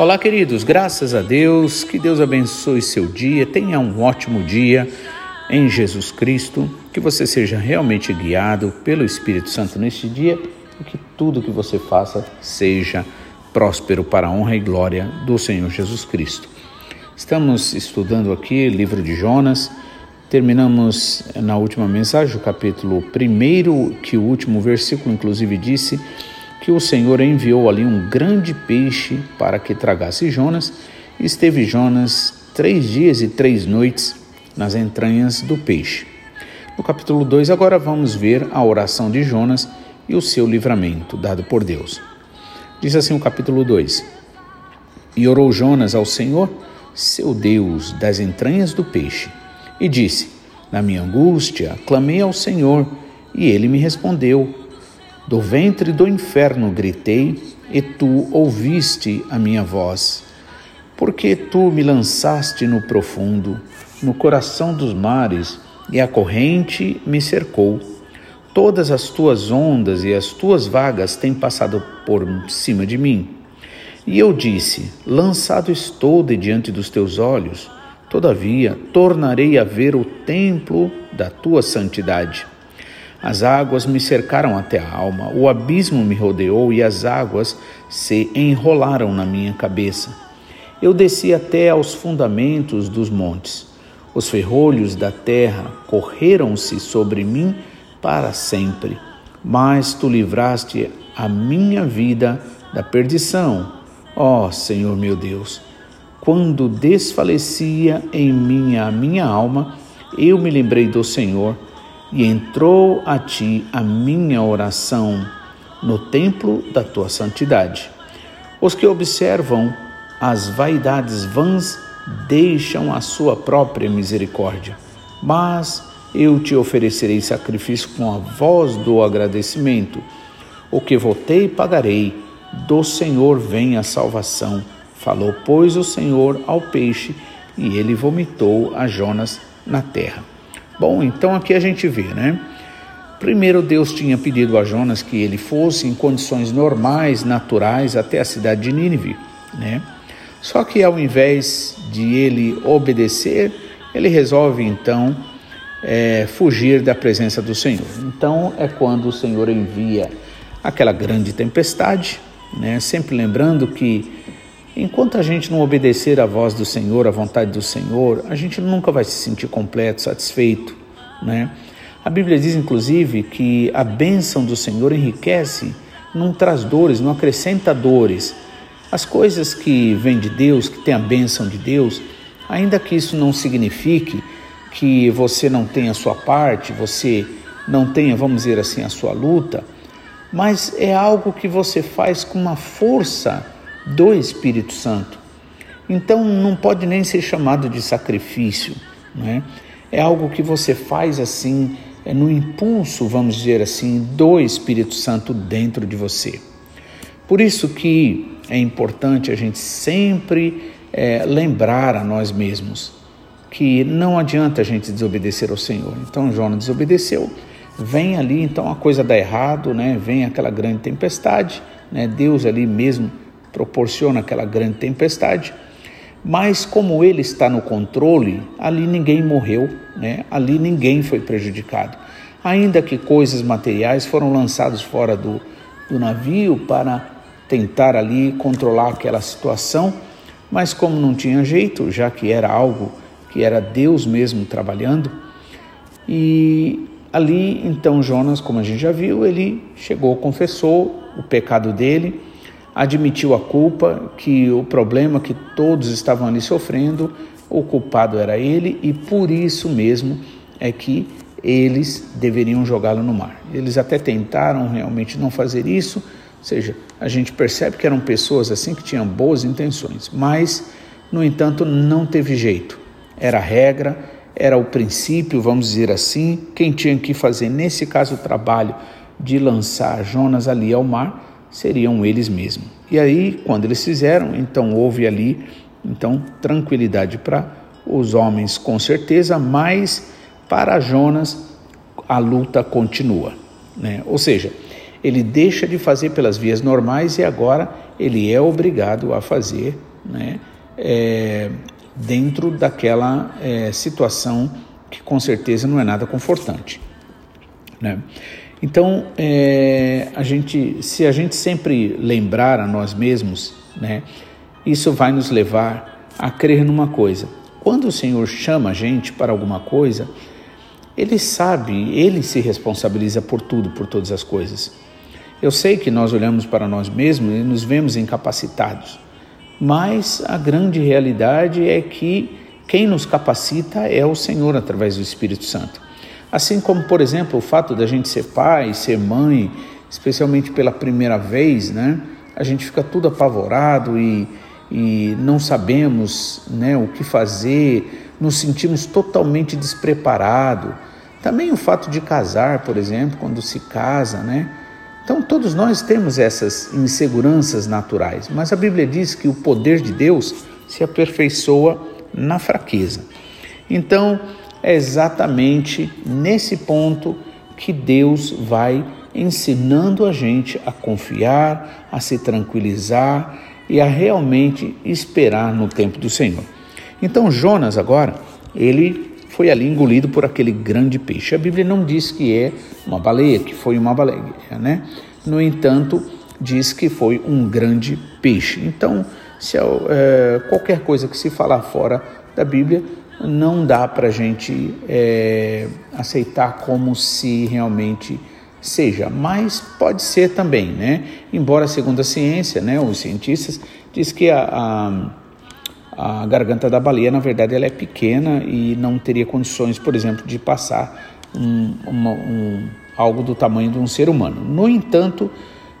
Olá, queridos, graças a Deus, que Deus abençoe seu dia, tenha um ótimo dia em Jesus Cristo, que você seja realmente guiado pelo Espírito Santo neste dia e que tudo que você faça seja próspero para a honra e glória do Senhor Jesus Cristo. Estamos estudando aqui o livro de Jonas, terminamos na última mensagem, o capítulo 1, que o último versículo inclusive disse que o Senhor enviou ali um grande peixe para que tragasse Jonas, e esteve Jonas três dias e três noites nas entranhas do peixe. No capítulo 2, agora vamos ver a oração de Jonas e o seu livramento dado por Deus. Diz assim o capítulo 2: E orou Jonas ao Senhor, seu Deus, das entranhas do peixe, e disse: Na minha angústia, clamei ao Senhor, e ele me respondeu do ventre do inferno gritei, e tu ouviste a minha voz. Porque tu me lançaste no profundo, no coração dos mares, e a corrente me cercou. Todas as tuas ondas e as tuas vagas têm passado por cima de mim. E eu disse: Lançado estou de diante dos teus olhos, todavia tornarei a ver o templo da tua santidade. As águas me cercaram até a alma, o abismo me rodeou e as águas se enrolaram na minha cabeça. Eu desci até aos fundamentos dos montes. Os ferrolhos da terra correram-se sobre mim para sempre. Mas tu livraste a minha vida da perdição, ó Senhor meu Deus. Quando desfalecia em mim a minha alma, eu me lembrei do Senhor e entrou a ti a minha oração no templo da tua santidade. Os que observam as vaidades vãs deixam a sua própria misericórdia, mas eu te oferecerei sacrifício com a voz do agradecimento. O que votei, pagarei. Do Senhor vem a salvação. Falou, pois, o Senhor ao peixe, e ele vomitou a Jonas na terra. Bom, então aqui a gente vê, né? Primeiro, Deus tinha pedido a Jonas que ele fosse em condições normais, naturais, até a cidade de Nínive, né? Só que ao invés de ele obedecer, ele resolve então é, fugir da presença do Senhor. Então é quando o Senhor envia aquela grande tempestade, né? Sempre lembrando que Enquanto a gente não obedecer à voz do Senhor, à vontade do Senhor, a gente nunca vai se sentir completo, satisfeito, né? A Bíblia diz, inclusive, que a bênção do Senhor enriquece, não traz dores, não acrescenta dores. As coisas que vêm de Deus, que tem a bênção de Deus, ainda que isso não signifique que você não tenha a sua parte, você não tenha, vamos dizer assim, a sua luta, mas é algo que você faz com uma força do Espírito Santo. Então não pode nem ser chamado de sacrifício, né? É algo que você faz assim, é no impulso, vamos dizer assim, do Espírito Santo dentro de você. Por isso que é importante a gente sempre é, lembrar a nós mesmos que não adianta a gente desobedecer ao Senhor. Então Jonas desobedeceu, vem ali, então a coisa dá errado, né? Vem aquela grande tempestade, né? Deus ali mesmo proporciona aquela grande tempestade, mas como ele está no controle, ali ninguém morreu, né? ali ninguém foi prejudicado. Ainda que coisas materiais foram lançadas fora do, do navio para tentar ali controlar aquela situação, mas como não tinha jeito, já que era algo que era Deus mesmo trabalhando, e ali então Jonas, como a gente já viu, ele chegou, confessou o pecado dele, admitiu a culpa, que o problema que todos estavam ali sofrendo, o culpado era ele e por isso mesmo é que eles deveriam jogá-lo no mar. Eles até tentaram realmente não fazer isso, ou seja, a gente percebe que eram pessoas assim que tinham boas intenções, mas no entanto não teve jeito. Era a regra, era o princípio, vamos dizer assim, quem tinha que fazer nesse caso o trabalho de lançar Jonas ali ao mar seriam eles mesmos. E aí, quando eles fizeram, então houve ali então tranquilidade para os homens, com certeza, mas para Jonas a luta continua, né? Ou seja, ele deixa de fazer pelas vias normais e agora ele é obrigado a fazer né, é, dentro daquela é, situação que com certeza não é nada confortante. Né? Então, é, a gente, se a gente sempre lembrar a nós mesmos, né, isso vai nos levar a crer numa coisa. Quando o Senhor chama a gente para alguma coisa, Ele sabe, Ele se responsabiliza por tudo, por todas as coisas. Eu sei que nós olhamos para nós mesmos e nos vemos incapacitados, mas a grande realidade é que quem nos capacita é o Senhor através do Espírito Santo. Assim como, por exemplo, o fato da gente ser pai, ser mãe, especialmente pela primeira vez, né? A gente fica tudo apavorado e, e não sabemos né, o que fazer, nos sentimos totalmente despreparados. Também o fato de casar, por exemplo, quando se casa, né? Então, todos nós temos essas inseguranças naturais, mas a Bíblia diz que o poder de Deus se aperfeiçoa na fraqueza. Então, é exatamente nesse ponto que Deus vai ensinando a gente a confiar, a se tranquilizar e a realmente esperar no tempo do Senhor. Então Jonas agora, ele foi ali engolido por aquele grande peixe. A Bíblia não diz que é uma baleia, que foi uma baleia, né? No entanto, diz que foi um grande peixe. Então, se é, qualquer coisa que se falar fora da Bíblia, não dá para a gente é, aceitar como se realmente seja, mas pode ser também, né? Embora segundo a ciência, né, os cientistas diz que a, a, a, garganta da baleia, na verdade, ela é pequena e não teria condições, por exemplo, de passar um, uma, um, algo do tamanho de um ser humano. No entanto,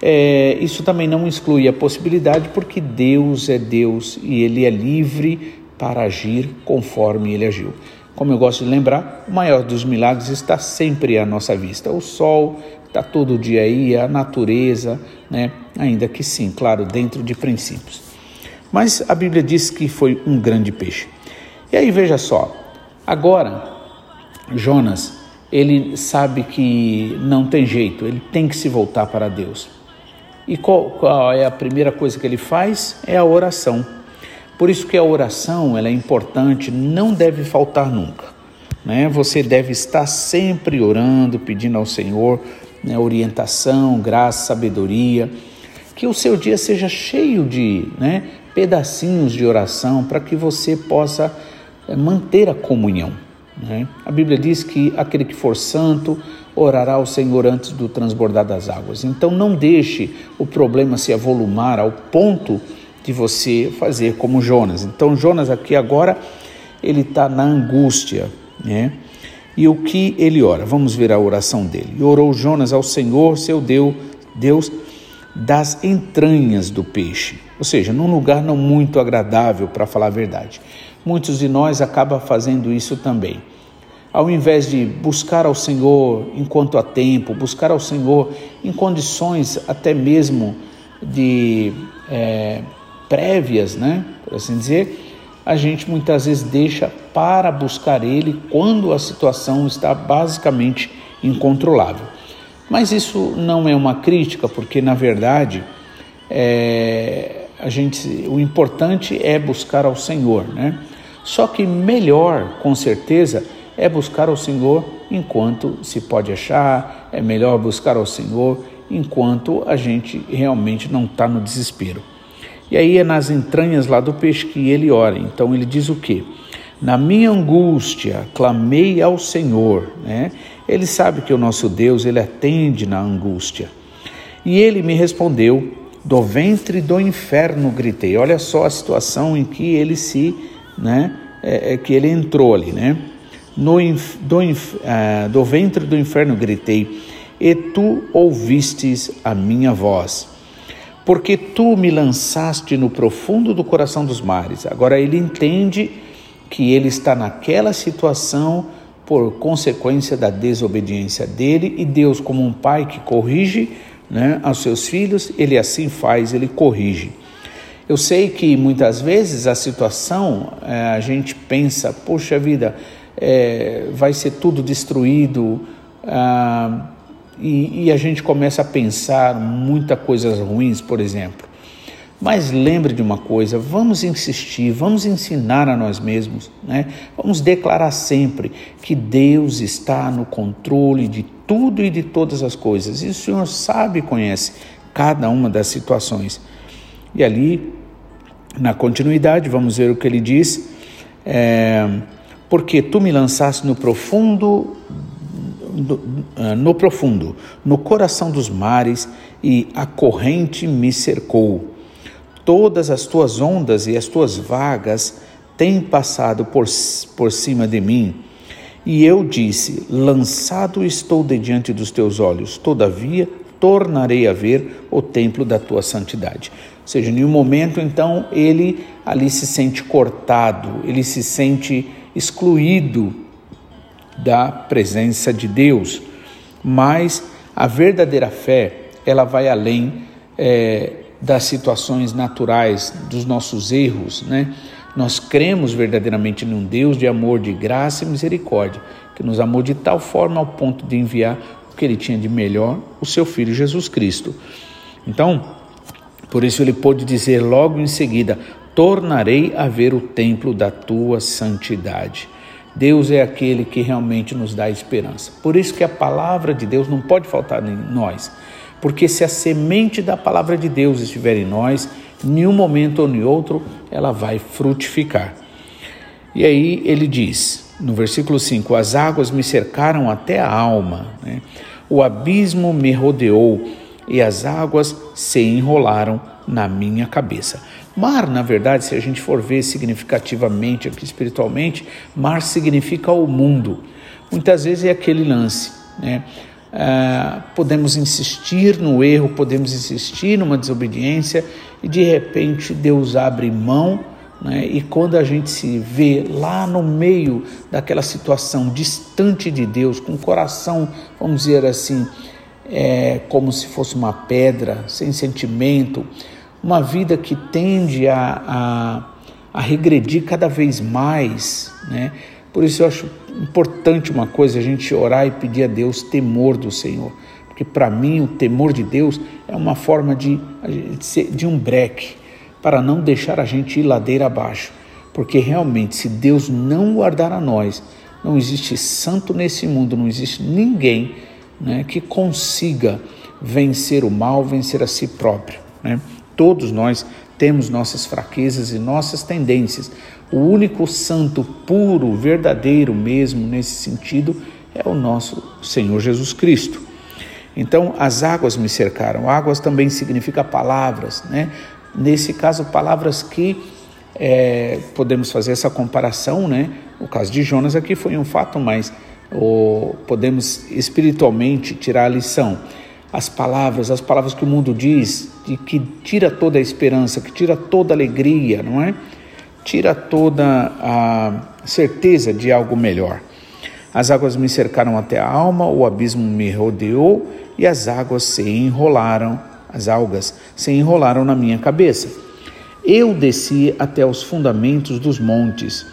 é, isso também não exclui a possibilidade, porque Deus é Deus e Ele é livre para agir conforme ele agiu. Como eu gosto de lembrar, o maior dos milagres está sempre à nossa vista. O sol está todo dia aí, a natureza, né? ainda que sim, claro, dentro de princípios. Mas a Bíblia diz que foi um grande peixe. E aí veja só, agora Jonas, ele sabe que não tem jeito, ele tem que se voltar para Deus. E qual, qual é a primeira coisa que ele faz? É a oração. Por isso que a oração ela é importante, não deve faltar nunca. Né? Você deve estar sempre orando, pedindo ao Senhor né, orientação, graça, sabedoria. Que o seu dia seja cheio de né, pedacinhos de oração para que você possa eh, manter a comunhão. Né? A Bíblia diz que aquele que for santo orará ao Senhor antes do transbordar das águas. Então não deixe o problema se avolumar ao ponto de você fazer como Jonas. Então, Jonas aqui agora, ele está na angústia, né? E o que ele ora? Vamos ver a oração dele. E orou Jonas ao Senhor, seu Deus, Deus das entranhas do peixe, ou seja, num lugar não muito agradável, para falar a verdade. Muitos de nós acabam fazendo isso também. Ao invés de buscar ao Senhor enquanto há tempo, buscar ao Senhor em condições até mesmo de é, prévias, né, por assim dizer, a gente muitas vezes deixa para buscar ele quando a situação está basicamente incontrolável. Mas isso não é uma crítica, porque na verdade é, a gente, o importante é buscar ao Senhor, né? Só que melhor, com certeza, é buscar ao Senhor enquanto se pode achar, é melhor buscar ao Senhor enquanto a gente realmente não está no desespero. E aí é nas entranhas lá do peixe que ele ora. Então ele diz o quê? Na minha angústia clamei ao Senhor, né? Ele sabe que o nosso Deus, ele atende na angústia. E ele me respondeu: do ventre do inferno gritei. Olha só a situação em que ele se, né, é, é que ele entrou ali, né? No, do, uh, do ventre do inferno gritei, e tu ouvistes a minha voz porque tu me lançaste no profundo do coração dos mares. Agora ele entende que ele está naquela situação por consequência da desobediência dele e Deus, como um pai que corrige né, aos seus filhos, ele assim faz, ele corrige. Eu sei que muitas vezes a situação, é, a gente pensa, poxa vida, é, vai ser tudo destruído, ah, e, e a gente começa a pensar muitas coisas ruins, por exemplo. Mas lembre de uma coisa: vamos insistir, vamos ensinar a nós mesmos, né? vamos declarar sempre que Deus está no controle de tudo e de todas as coisas, e o Senhor sabe e conhece cada uma das situações. E ali, na continuidade, vamos ver o que ele diz. É, porque tu me lançaste no profundo no, ah, no profundo, no coração dos mares, e a corrente me cercou. Todas as tuas ondas e as tuas vagas têm passado por, por cima de mim. E eu disse: Lançado estou de diante dos teus olhos, todavia tornarei a ver o templo da tua santidade. Ou seja, em um momento então ele ali se sente cortado, ele se sente excluído da presença de Deus. Mas a verdadeira fé, ela vai além é, das situações naturais, dos nossos erros, né? Nós cremos verdadeiramente num Deus de amor, de graça e misericórdia, que nos amou de tal forma ao ponto de enviar o que ele tinha de melhor, o seu Filho Jesus Cristo. Então, por isso ele pôde dizer logo em seguida: Tornarei a ver o templo da tua santidade. Deus é aquele que realmente nos dá esperança. Por isso que a palavra de Deus não pode faltar em nós. Porque se a semente da palavra de Deus estiver em nós, em um momento ou em outro, ela vai frutificar. E aí ele diz, no versículo 5: As águas me cercaram até a alma, né? o abismo me rodeou e as águas se enrolaram na minha cabeça. Mar, na verdade, se a gente for ver significativamente aqui espiritualmente, mar significa o mundo. Muitas vezes é aquele lance, né? Ah, podemos insistir no erro, podemos insistir numa desobediência e de repente Deus abre mão, né? e quando a gente se vê lá no meio daquela situação distante de Deus, com o coração, vamos dizer assim, é, como se fosse uma pedra, sem sentimento, uma vida que tende a, a, a regredir cada vez mais, né? Por isso eu acho importante uma coisa, a gente orar e pedir a Deus temor do Senhor. Porque para mim o temor de Deus é uma forma de, de um breque, para não deixar a gente ir ladeira abaixo. Porque realmente, se Deus não guardar a nós, não existe santo nesse mundo, não existe ninguém né, que consiga vencer o mal, vencer a si próprio. Né? Todos nós temos nossas fraquezas e nossas tendências. O único santo puro, verdadeiro mesmo nesse sentido é o nosso Senhor Jesus Cristo. Então, as águas me cercaram. Águas também significa palavras, né? Nesse caso, palavras que é, podemos fazer essa comparação, né? O caso de Jonas aqui foi um fato, mas podemos espiritualmente tirar a lição as palavras, as palavras que o mundo diz, que tira toda a esperança, que tira toda a alegria, não é? Tira toda a certeza de algo melhor. As águas me cercaram até a alma, o abismo me rodeou e as águas se enrolaram, as algas se enrolaram na minha cabeça. Eu desci até os fundamentos dos montes.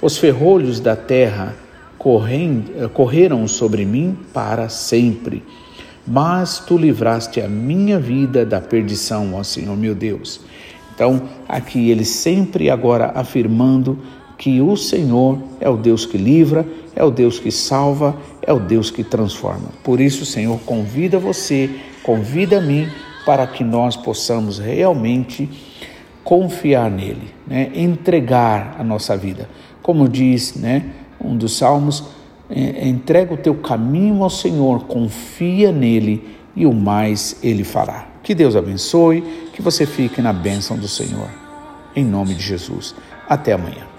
Os ferrolhos da terra correm, correram sobre mim para sempre mas tu livraste a minha vida da perdição, ó Senhor meu Deus. Então, aqui ele sempre agora afirmando que o Senhor é o Deus que livra, é o Deus que salva, é o Deus que transforma. Por isso, Senhor, convida você, convida a mim para que nós possamos realmente confiar nele, né? entregar a nossa vida. Como diz né, um dos salmos, entrega o teu caminho ao Senhor, confia nele e o mais ele fará. Que Deus abençoe, que você fique na bênção do Senhor. Em nome de Jesus. Até amanhã.